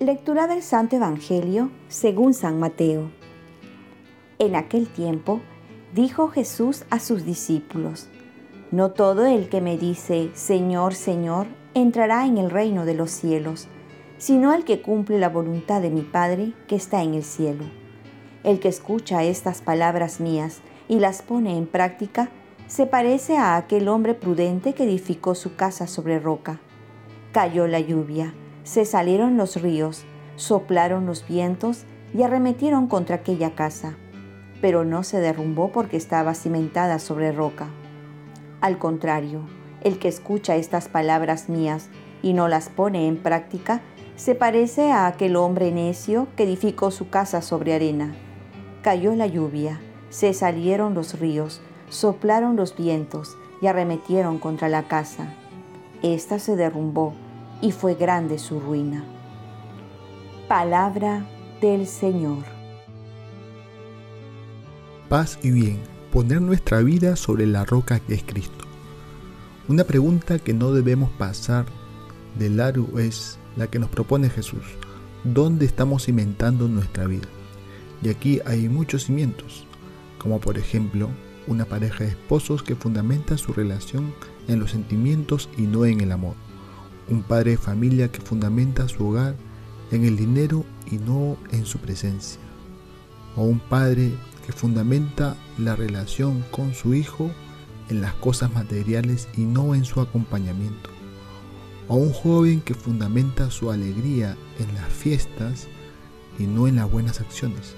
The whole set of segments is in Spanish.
Lectura del Santo Evangelio según San Mateo. En aquel tiempo dijo Jesús a sus discípulos, No todo el que me dice, Señor, Señor, entrará en el reino de los cielos, sino el que cumple la voluntad de mi Padre que está en el cielo. El que escucha estas palabras mías y las pone en práctica, se parece a aquel hombre prudente que edificó su casa sobre roca. Cayó la lluvia se salieron los ríos, soplaron los vientos y arremetieron contra aquella casa, pero no se derrumbó porque estaba cimentada sobre roca. Al contrario, el que escucha estas palabras mías y no las pone en práctica, se parece a aquel hombre necio que edificó su casa sobre arena. Cayó la lluvia, se salieron los ríos, soplaron los vientos y arremetieron contra la casa. Esta se derrumbó y fue grande su ruina. Palabra del Señor. Paz y bien, poner nuestra vida sobre la roca que es Cristo. Una pregunta que no debemos pasar de largo es la que nos propone Jesús. ¿Dónde estamos cimentando nuestra vida? Y aquí hay muchos cimientos, como por ejemplo una pareja de esposos que fundamenta su relación en los sentimientos y no en el amor un padre de familia que fundamenta su hogar en el dinero y no en su presencia, o un padre que fundamenta la relación con su hijo en las cosas materiales y no en su acompañamiento, o un joven que fundamenta su alegría en las fiestas y no en las buenas acciones,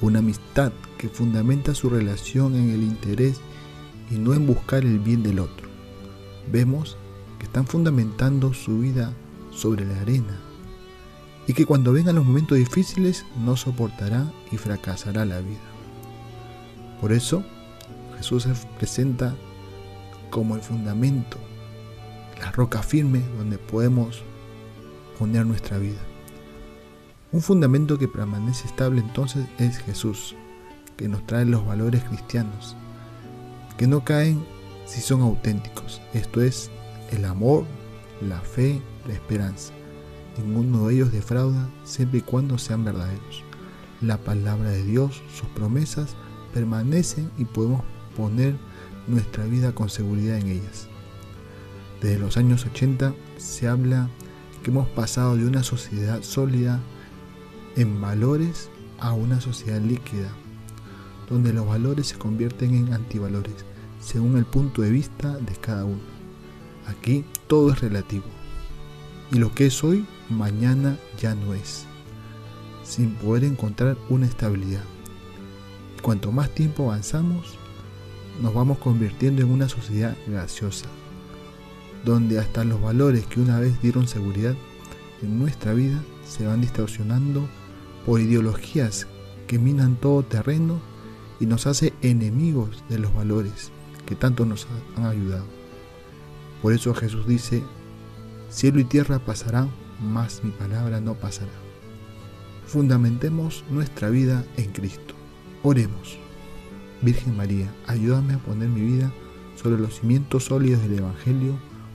una amistad que fundamenta su relación en el interés y no en buscar el bien del otro. Vemos están fundamentando su vida sobre la arena y que cuando vengan los momentos difíciles no soportará y fracasará la vida. Por eso Jesús se presenta como el fundamento, la roca firme donde podemos poner nuestra vida. Un fundamento que permanece estable entonces es Jesús, que nos trae los valores cristianos, que no caen si son auténticos, esto es, el amor, la fe, la esperanza. Ninguno de ellos defrauda siempre y cuando sean verdaderos. La palabra de Dios, sus promesas, permanecen y podemos poner nuestra vida con seguridad en ellas. Desde los años 80 se habla que hemos pasado de una sociedad sólida en valores a una sociedad líquida, donde los valores se convierten en antivalores, según el punto de vista de cada uno. Aquí todo es relativo. Y lo que es hoy, mañana ya no es. Sin poder encontrar una estabilidad. Cuanto más tiempo avanzamos, nos vamos convirtiendo en una sociedad gaseosa, donde hasta los valores que una vez dieron seguridad en nuestra vida se van distorsionando por ideologías que minan todo terreno y nos hace enemigos de los valores que tanto nos han ayudado. Por eso Jesús dice, cielo y tierra pasarán, mas mi palabra no pasará. Fundamentemos nuestra vida en Cristo. Oremos. Virgen María, ayúdame a poner mi vida sobre los cimientos sólidos del Evangelio